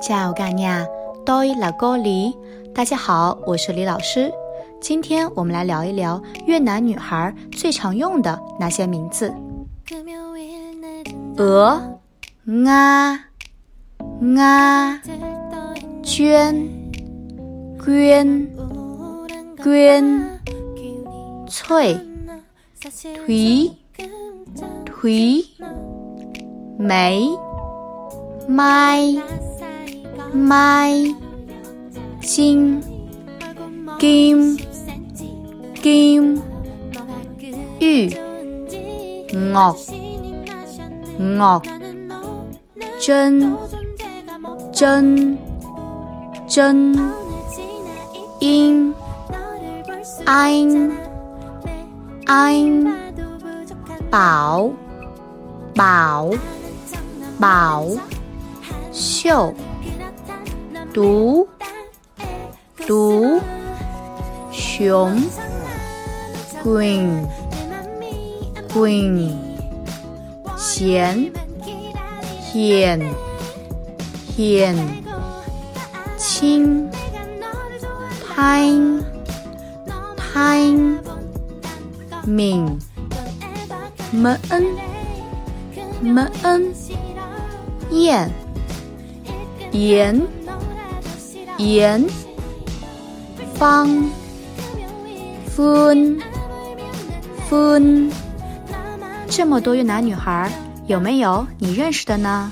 Ciao, g a n i a Doi la g o l i 大家好，我是李老师。今天我们来聊一聊越南女孩最常用的那些名字：鹅、啊、啊、娟、娟、娟、翠、颓、颓、梅、麦。mai、金、kim、kim、玉、ngọc、ngọc、真、真、真、英、anh、anh、宝、宝、宝、秀、独、独、熊、queen、queen、贤、hiền、hiền、亲、thanh、thanh、敏、mẫn、mẫn、燕、言、言、方、分、分。这么多越南女孩，有没有你认识的呢？